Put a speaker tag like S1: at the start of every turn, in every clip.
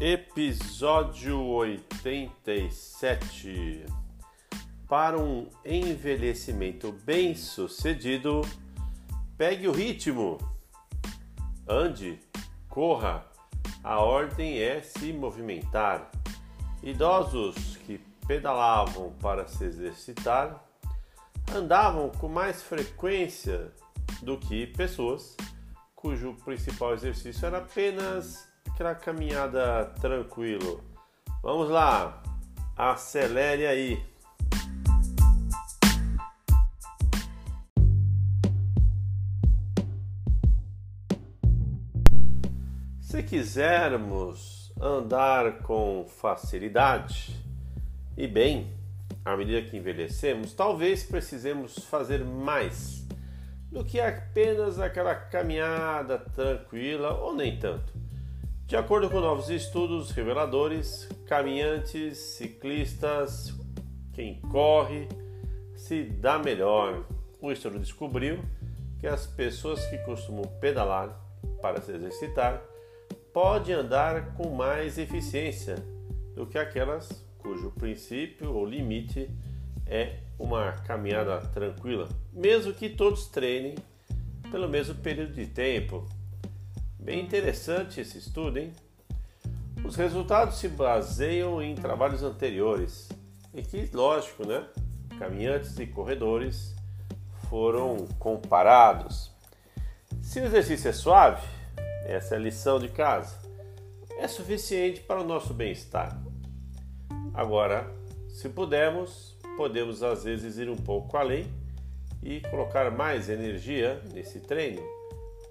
S1: Episódio 87 Para um envelhecimento bem sucedido, pegue o ritmo, ande, corra, a ordem é se movimentar. Idosos que pedalavam para se exercitar andavam com mais frequência do que pessoas cujo principal exercício era apenas aquela caminhada tranquilo. Vamos lá, acelere aí. Se quisermos andar com facilidade e bem, à medida que envelhecemos, talvez precisemos fazer mais do que apenas aquela caminhada tranquila ou nem tanto. De acordo com novos estudos reveladores, caminhantes, ciclistas, quem corre se dá melhor. O estudo descobriu que as pessoas que costumam pedalar para se exercitar podem andar com mais eficiência do que aquelas cujo princípio ou limite é uma caminhada tranquila, mesmo que todos treinem pelo mesmo período de tempo Bem interessante esse estudo, hein? Os resultados se baseiam em trabalhos anteriores, em que, lógico, né, caminhantes e corredores foram comparados. Se o exercício é suave, essa é a lição de casa, é suficiente para o nosso bem-estar. Agora, se pudermos, podemos às vezes ir um pouco além e colocar mais energia nesse treino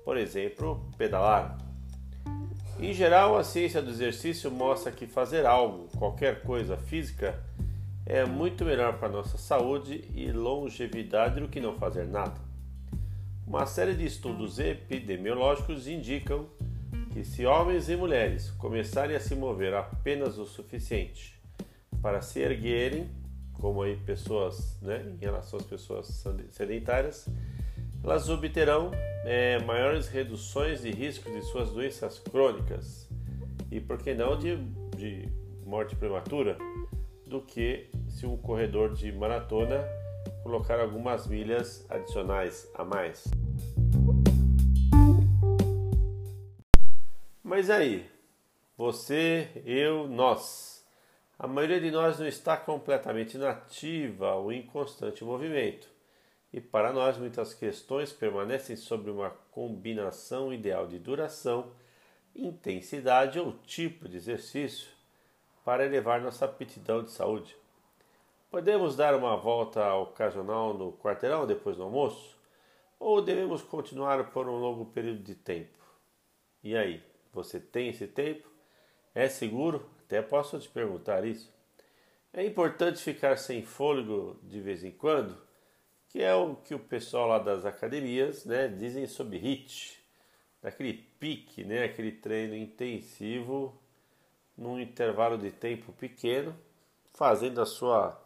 S1: por exemplo, pedalar. Em geral, a ciência do exercício mostra que fazer algo, qualquer coisa física, é muito melhor para nossa saúde e longevidade do que não fazer nada. Uma série de estudos epidemiológicos indicam que se homens e mulheres começarem a se mover apenas o suficiente para se erguerem, como aí pessoas, né, em relação às pessoas sedentárias, elas obterão é, maiores reduções de risco de suas doenças crônicas e, por que não, de, de morte prematura, do que se um corredor de maratona colocar algumas milhas adicionais a mais. Mas aí, você, eu, nós. A maioria de nós não está completamente inativa ou em constante movimento. E para nós, muitas questões permanecem sobre uma combinação ideal de duração, intensidade ou tipo de exercício para elevar nossa aptidão de saúde. Podemos dar uma volta ocasional no quarteirão depois do almoço? Ou devemos continuar por um longo período de tempo? E aí, você tem esse tempo? É seguro? Até posso te perguntar isso. É importante ficar sem fôlego de vez em quando? Que é o que o pessoal lá das academias né, dizem sobre HIT, daquele pique, né, aquele treino intensivo num intervalo de tempo pequeno, fazendo a sua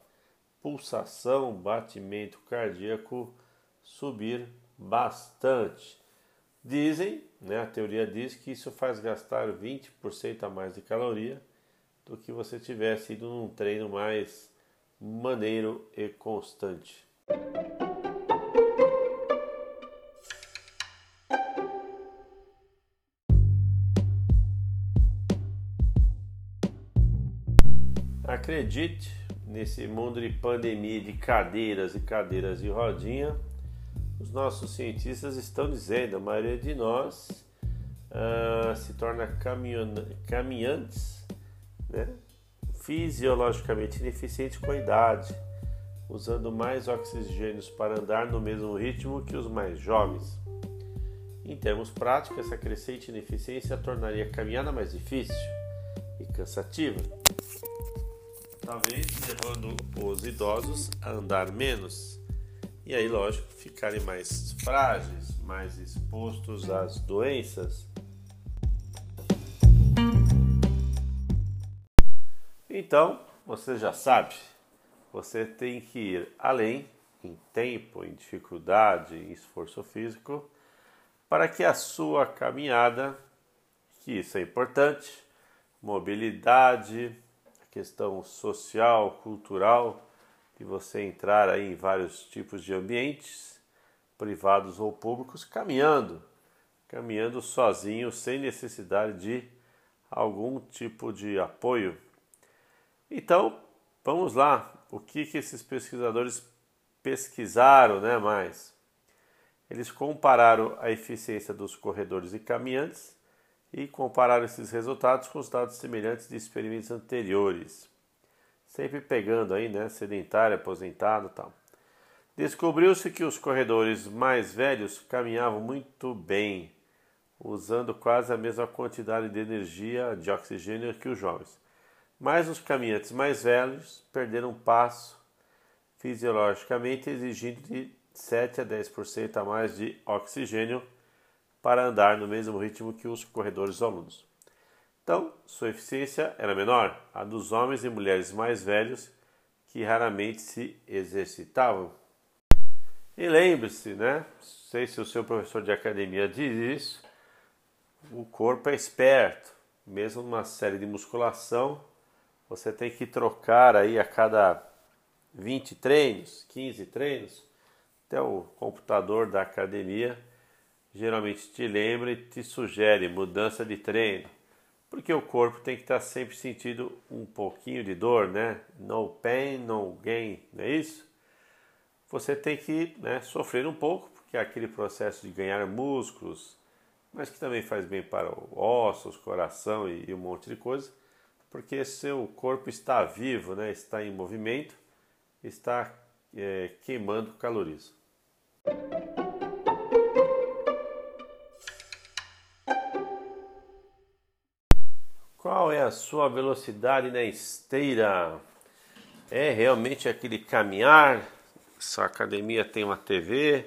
S1: pulsação, batimento cardíaco subir bastante. Dizem, né, a teoria diz que isso faz gastar 20% a mais de caloria do que você tivesse ido num treino mais maneiro e constante. Acredite, nesse mundo de pandemia de cadeiras e cadeiras de rodinha, os nossos cientistas estão dizendo, a maioria de nós uh, se torna caminhantes né? fisiologicamente ineficientes com a idade usando mais oxigênios para andar no mesmo ritmo que os mais jovens. Em termos práticos, essa crescente ineficiência tornaria a caminhada mais difícil e cansativa, talvez levando os idosos a andar menos e aí, lógico, ficarem mais frágeis, mais expostos às doenças. Então, você já sabe, você tem que ir além em tempo, em dificuldade, em esforço físico, para que a sua caminhada, que isso é importante, mobilidade, questão social, cultural, de você entrar aí em vários tipos de ambientes, privados ou públicos, caminhando, caminhando sozinho, sem necessidade de algum tipo de apoio. Então, vamos lá, o que, que esses pesquisadores pesquisaram né, mais? Eles compararam a eficiência dos corredores e caminhantes e compararam esses resultados com os dados semelhantes de experimentos anteriores. Sempre pegando aí, né, sedentário, aposentado tal. Descobriu-se que os corredores mais velhos caminhavam muito bem, usando quase a mesma quantidade de energia de oxigênio que os jovens. Mas os caminhantes mais velhos perderam passo fisiologicamente, exigindo de 7 a 10% a mais de oxigênio para andar no mesmo ritmo que os corredores alunos. Então, sua eficiência era menor, a dos homens e mulheres mais velhos que raramente se exercitavam. E lembre-se, né? Sei se o seu professor de academia diz isso, o corpo é esperto. Mesmo numa série de musculação, você tem que trocar aí a cada 20 treinos, 15 treinos, até o computador da academia geralmente te lembra e te sugere mudança de treino, porque o corpo tem que estar sempre sentindo um pouquinho de dor, né? No pain, no gain, não é isso? Você tem que né, sofrer um pouco, porque é aquele processo de ganhar músculos, mas que também faz bem para ossos, coração e, e um monte de coisa, porque seu corpo está vivo, né? Está em movimento, está é, queimando calorias. Qual é a sua velocidade na esteira? É realmente aquele caminhar? Sua academia tem uma TV?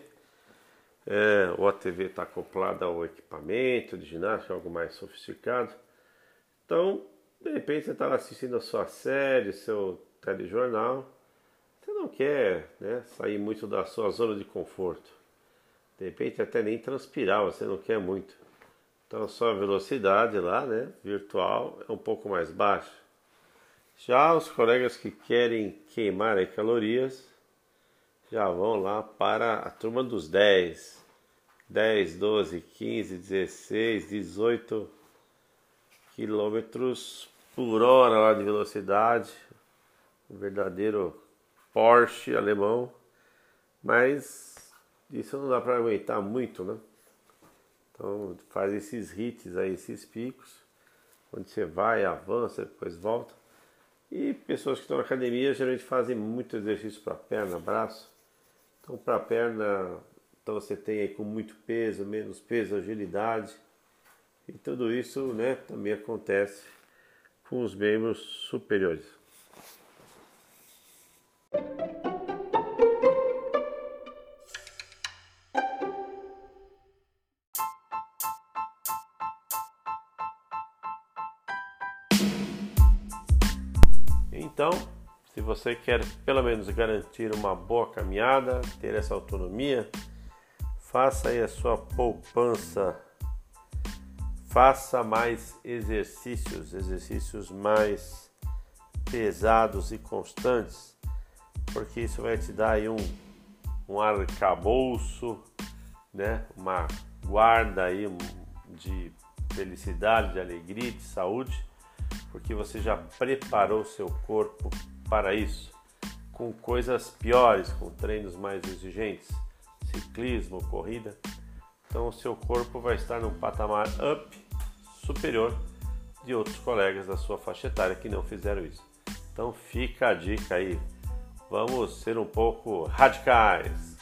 S1: É, ou a TV está acoplada ao equipamento de ginástica, algo mais sofisticado? Então, de repente você está assistindo a sua série, seu telejornal, você não quer né, sair muito da sua zona de conforto. De repente até nem transpirar, você não quer muito. Então sua velocidade lá, né, virtual, é um pouco mais baixa. Já os colegas que querem queimar calorias já vão lá para a turma dos 10. 10, 12, 15, 16, 18 quilômetros por hora lá de velocidade. Um verdadeiro Porsche alemão, mas isso não dá para aguentar muito, né? Então faz esses hits aí, esses picos, onde você vai, avança, depois volta. E pessoas que estão na academia geralmente fazem muito exercício para perna, braço. Então para perna, então você tem aí com muito peso, menos peso, agilidade. E tudo isso, né, também acontece com os membros superiores. Então, se você quer pelo menos garantir uma boa caminhada, ter essa autonomia, faça aí a sua poupança. Faça mais exercícios, exercícios mais pesados e constantes, porque isso vai te dar aí um, um arcabouço, né? uma guarda aí de felicidade, de alegria, de saúde porque você já preparou seu corpo para isso, com coisas piores, com treinos mais exigentes, ciclismo, corrida. Então o seu corpo vai estar num patamar up superior de outros colegas da sua faixa etária que não fizeram isso. Então fica a dica aí. Vamos ser um pouco radicais.